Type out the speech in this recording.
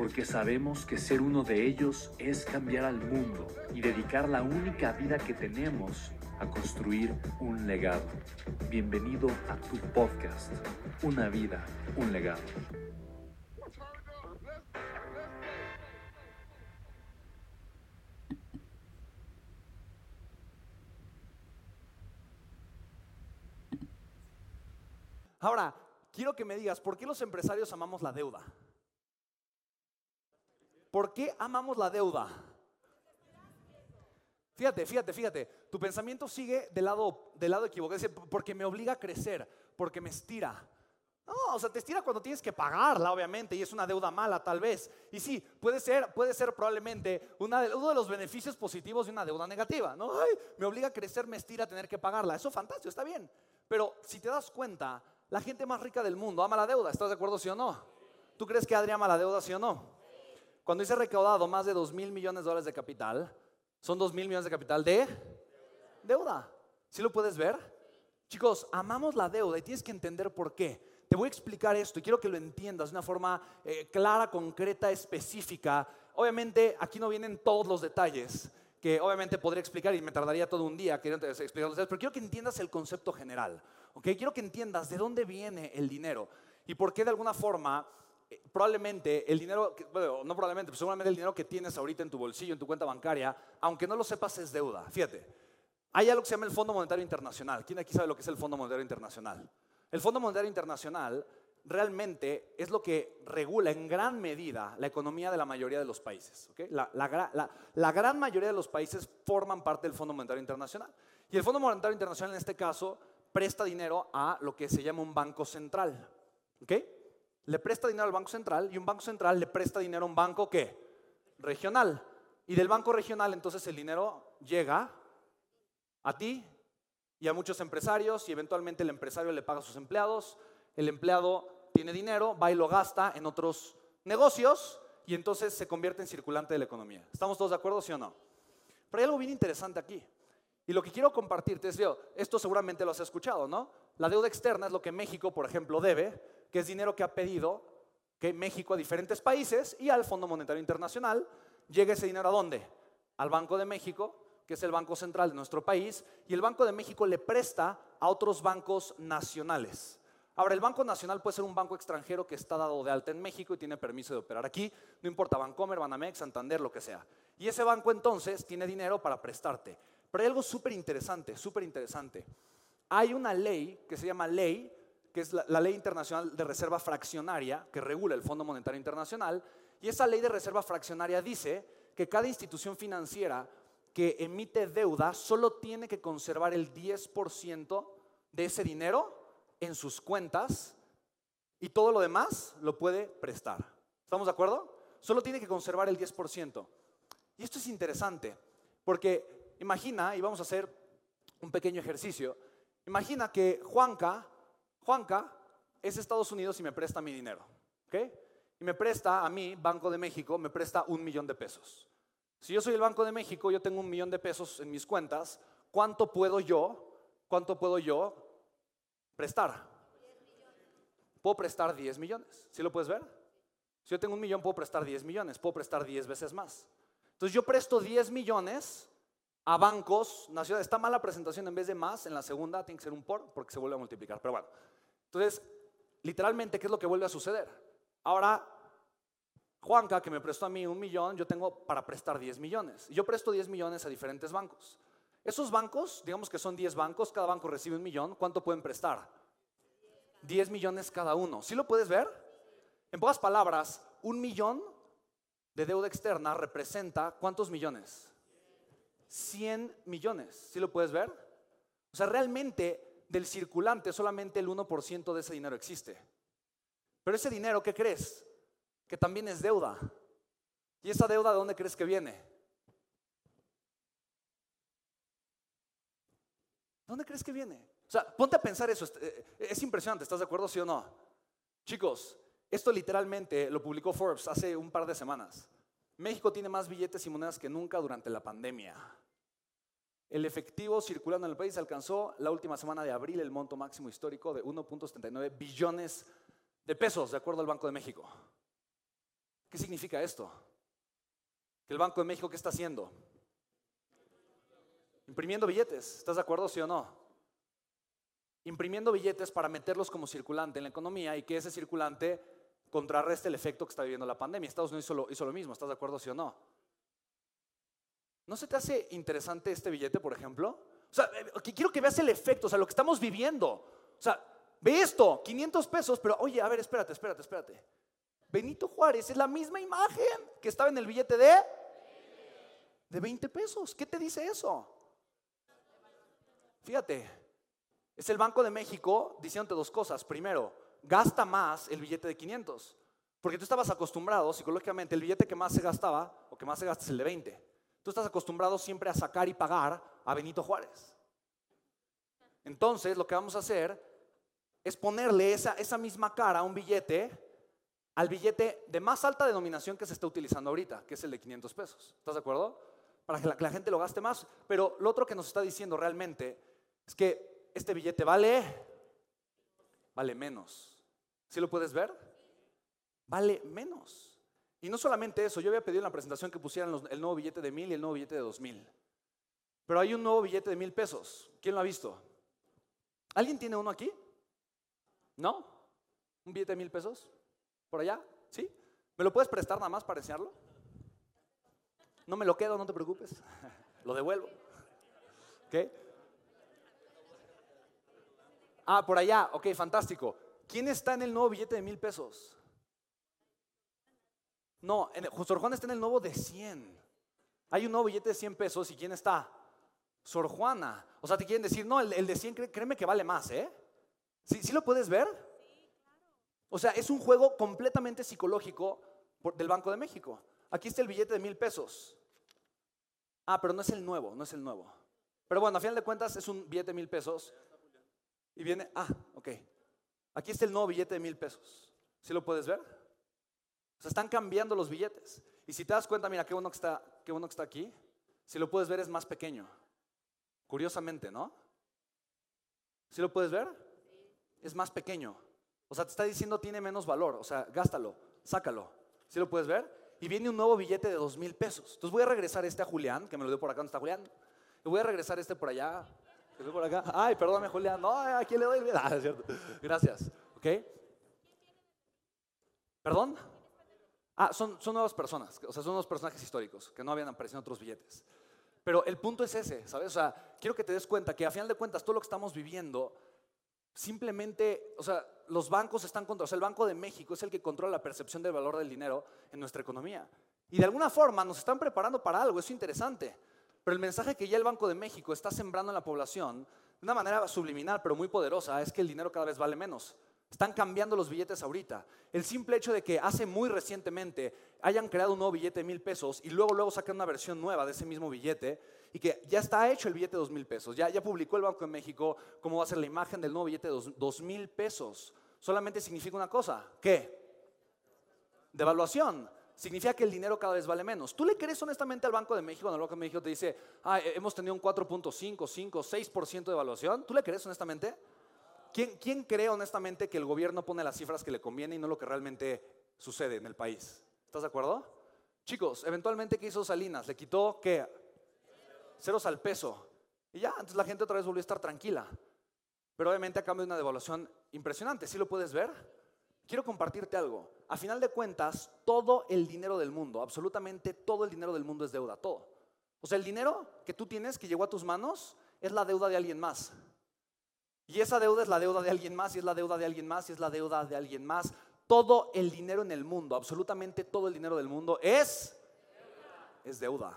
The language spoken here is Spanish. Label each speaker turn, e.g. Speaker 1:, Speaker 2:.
Speaker 1: porque sabemos que ser uno de ellos es cambiar al mundo y dedicar la única vida que tenemos a construir un legado. Bienvenido a tu podcast, Una vida, un legado.
Speaker 2: Ahora, quiero que me digas, ¿por qué los empresarios amamos la deuda? ¿Por qué amamos la deuda? Fíjate, fíjate, fíjate. Tu pensamiento sigue del lado, del lado equivocado. porque me obliga a crecer, porque me estira. No, o sea, te estira cuando tienes que pagarla, obviamente, y es una deuda mala, tal vez. Y sí, puede ser, puede ser probablemente uno de los beneficios positivos de una deuda negativa. ¿no? Me obliga a crecer, me estira a tener que pagarla. Eso es fantástico, está bien. Pero si te das cuenta, la gente más rica del mundo ama la deuda. ¿Estás de acuerdo, sí o no? ¿Tú crees que Adri ama la deuda, sí o no? Cuando dice recaudado más de 2 mil millones de dólares de capital, son 2 mil millones de capital de deuda. ¿Sí lo puedes ver? Chicos, amamos la deuda y tienes que entender por qué. Te voy a explicar esto y quiero que lo entiendas de una forma eh, clara, concreta, específica. Obviamente aquí no vienen todos los detalles que obviamente podría explicar y me tardaría todo un día queriendo explicarlos, pero quiero que entiendas el concepto general. Quiero que entiendas de dónde viene el dinero y por qué de alguna forma probablemente el dinero, no probablemente, pero seguramente el dinero que tienes ahorita en tu bolsillo, en tu cuenta bancaria, aunque no lo sepas, es deuda. Fíjate, hay algo que se llama el Fondo Monetario Internacional. ¿Quién aquí sabe lo que es el Fondo Monetario Internacional? El Fondo Monetario Internacional realmente es lo que regula en gran medida la economía de la mayoría de los países. La, la, gran mayoría de los países forman parte del Fondo Monetario Internacional. Y el Fondo Monetario Internacional en este caso presta dinero a lo que se llama un banco central. ¿Ok? Le presta dinero al banco central y un banco central le presta dinero a un banco ¿qué? Regional. Y del banco regional entonces el dinero llega a ti y a muchos empresarios y eventualmente el empresario le paga a sus empleados, el empleado tiene dinero, va y lo gasta en otros negocios y entonces se convierte en circulante de la economía. ¿Estamos todos de acuerdo, sí o no? Pero hay algo bien interesante aquí. Y lo que quiero compartirte es, esto seguramente lo has escuchado, ¿no? La deuda externa es lo que México, por ejemplo, debe, que es dinero que ha pedido que México a diferentes países y al Fondo Monetario Internacional llegue ese dinero a dónde? Al Banco de México, que es el banco central de nuestro país, y el Banco de México le presta a otros bancos nacionales. Ahora, el Banco Nacional puede ser un banco extranjero que está dado de alta en México y tiene permiso de operar aquí, no importa Bancomer, Banamex, Santander, lo que sea. Y ese banco entonces tiene dinero para prestarte. Pero hay algo súper interesante, súper interesante. Hay una ley que se llama ley, que es la, Ley Internacional de Reserva Fraccionaria, que regula el Fondo Monetario Internacional, y esa ley de reserva fraccionaria dice que cada institución financiera que emite deuda solo tiene que conservar el 10% de ese dinero en sus cuentas y todo lo demás lo puede prestar. ¿Estamos de acuerdo? Solo tiene que conservar el 10%. Y esto es interesante, porque imagina, y vamos a hacer un pequeño ejercicio, imagina que Juanca, Juanca es Estados Unidos y me presta mi dinero, ¿ok? Y me presta a mí, Banco de México, me presta un millón de pesos. Si yo soy el Banco de México, yo tengo un millón de pesos en mis cuentas, ¿cuánto puedo yo, cuánto puedo yo prestar? Puedo prestar 10 millones, ¿sí lo puedes ver? Si yo tengo un millón, puedo prestar 10 millones, puedo prestar 10 veces más. Entonces yo presto 10 millones a bancos nacionales. Está mala presentación en vez de más, en la segunda tiene que ser un por porque se vuelve a multiplicar. Pero bueno, entonces, literalmente, ¿qué es lo que vuelve a suceder? Ahora, Juanca, que me prestó a mí un millón, yo tengo para prestar 10 millones. Yo presto 10 millones a diferentes bancos. Esos bancos, digamos que son 10 bancos, cada banco recibe un millón, ¿cuánto pueden prestar? 10 millones cada uno. ¿Sí lo puedes ver? En pocas palabras, un millón de deuda externa representa ¿cuántos millones? 100 millones. ¿Sí lo puedes ver? O sea, realmente del circulante solamente el 1% de ese dinero existe. Pero ese dinero, ¿qué crees? Que también es deuda. ¿Y esa deuda de dónde crees que viene? ¿Dónde crees que viene? O sea, ponte a pensar eso. Eh, es impresionante, ¿estás de acuerdo, sí o no? Chicos, esto literalmente lo publicó Forbes hace un par de semanas. México tiene más billetes y monedas que nunca durante la pandemia. El efectivo circulando en el país alcanzó la última semana de abril el monto máximo histórico de 1.79 billones de pesos, de acuerdo al Banco de México. ¿Qué significa esto? Que el Banco de México, ¿qué está haciendo? Imprimiendo billetes. ¿Estás de acuerdo, sí o no? Imprimiendo billetes para meterlos como circulante en la economía y que ese circulante contrarreste el efecto que está viviendo la pandemia. Estados Unidos hizo lo, hizo lo mismo. ¿Estás de acuerdo, sí o no? ¿No se te hace interesante este billete, por ejemplo? O sea, eh, quiero que veas el efecto, o sea, lo que estamos viviendo. O sea, ve esto, 500 pesos, pero oye, a ver, espérate, espérate, espérate. Benito Juárez es la misma imagen que estaba en el billete de de 20 pesos. ¿Qué te dice eso? Fíjate, es el Banco de México diciéndote dos cosas. Primero, gasta más el billete de 500, porque tú estabas acostumbrado psicológicamente, el billete que más se gastaba o que más se gasta es el de 20. Tú estás acostumbrado siempre a sacar y pagar a Benito Juárez. Entonces, lo que vamos a hacer es ponerle esa, esa misma cara a un billete, al billete de más alta denominación que se está utilizando ahorita, que es el de 500 pesos. ¿Estás de acuerdo? Para que la, gente lo gaste más. Pero lo otro que nos está diciendo realmente es que este billete vale, vale menos. ¿Sí lo puedes ver? Vale menos. Y no solamente eso, yo había pedido en la presentación que pusieran el nuevo billete de mil y el nuevo billete de dos mil. Pero hay un nuevo billete de mil pesos. ¿Quién lo ha visto? ¿Alguien tiene uno aquí? ¿No? ¿Un billete de mil pesos? ¿Por allá? ¿Sí? ¿Me lo puedes prestar nada más para enseñarlo? No me lo quedo, no te preocupes. lo devuelvo. ¿Ok? Ah, por allá. Ok, fantástico. ¿Quién está en el nuevo billete de mil pesos? No, Sor Juana está en el nuevo de 100. Hay un nuevo billete de 100 pesos y ¿quién está? Sor Juana. O sea, te quieren decir, no, el, de 100 créeme que vale más, ¿eh? ¿Sí, ¿Sí, lo puedes ver? O sea, es un juego completamente psicológico del Banco de México. Aquí está el billete de mil pesos. Ah, pero no es el nuevo, no es el nuevo. Pero bueno, a final de cuentas es un billete de mil pesos. Y viene, ah, ok. Aquí está el nuevo billete de mil pesos. ¿Sí lo puedes ver? O sea, están cambiando los billetes. Y si te das cuenta, mira, qué bueno que está, qué bueno que está aquí. Si lo puedes ver, es más pequeño. Curiosamente, ¿no? ¿Sí lo puedes ver? Es más pequeño. O sea, te está diciendo tiene menos valor. O sea, gástalo, sácalo. ¿Sí lo puedes ver? Y viene un nuevo billete de dos mil pesos. Entonces voy a regresar este a Julián, que me lo dio por acá, ¿dónde está Julián? Y voy a regresar este por allá. Por acá. Ay, perdóname, Julián. No, aquí le doy. Ah, es cierto. Gracias. ¿Ok? ¿Perdón? Ah, son, son nuevas personas, o sea, son nuevos personajes históricos que no habían aparecido en otros billetes. Pero el punto es ese, ¿sabes? O sea, quiero que te des cuenta que a final de cuentas todo lo que estamos viviendo, simplemente, o sea, los bancos están contra, o sea, el Banco de México es el que controla la percepción del valor del dinero en nuestra economía. Y de alguna forma nos están preparando para algo, eso es interesante. Pero el mensaje que ya el Banco de México está sembrando en la población, de una manera subliminal, pero muy poderosa, es que el dinero cada vez vale menos. Están cambiando los billetes ahorita. El simple hecho de que hace muy recientemente hayan creado un nuevo billete de mil pesos y luego luego sacan una versión nueva de ese mismo billete y que ya está hecho el billete de dos mil pesos. Ya, ya publicó el Banco de México cómo va a ser la imagen del nuevo billete de dos, mil pesos. Solamente significa una cosa. ¿Qué? Devaluación. Significa que el dinero cada vez vale menos. ¿Tú le crees honestamente al Banco de México cuando el Banco de México te dice, ah, hemos tenido un 4.5, 5, 6% de devaluación? ¿Tú le crees honestamente? ¿Quién, cree honestamente que el gobierno pone las cifras que le conviene y no lo que realmente sucede en el país? ¿Estás de acuerdo? Chicos, eventualmente, ¿qué hizo Salinas? Le quitó, ¿qué? Ceros al peso. Y ya, entonces la gente otra vez volvió a estar tranquila. Pero obviamente a cambio de una devaluación impresionante. ¿Sí lo puedes ver? Quiero compartirte algo. A final de cuentas, todo el dinero del mundo, absolutamente todo el dinero del mundo es deuda, todo. O sea, el dinero que tú tienes que llegó a tus manos es la deuda de alguien más. Y esa deuda es la deuda de alguien más, y es la deuda de alguien más, y es la deuda de alguien más. Todo el dinero en el mundo, absolutamente todo el dinero del mundo es es deuda.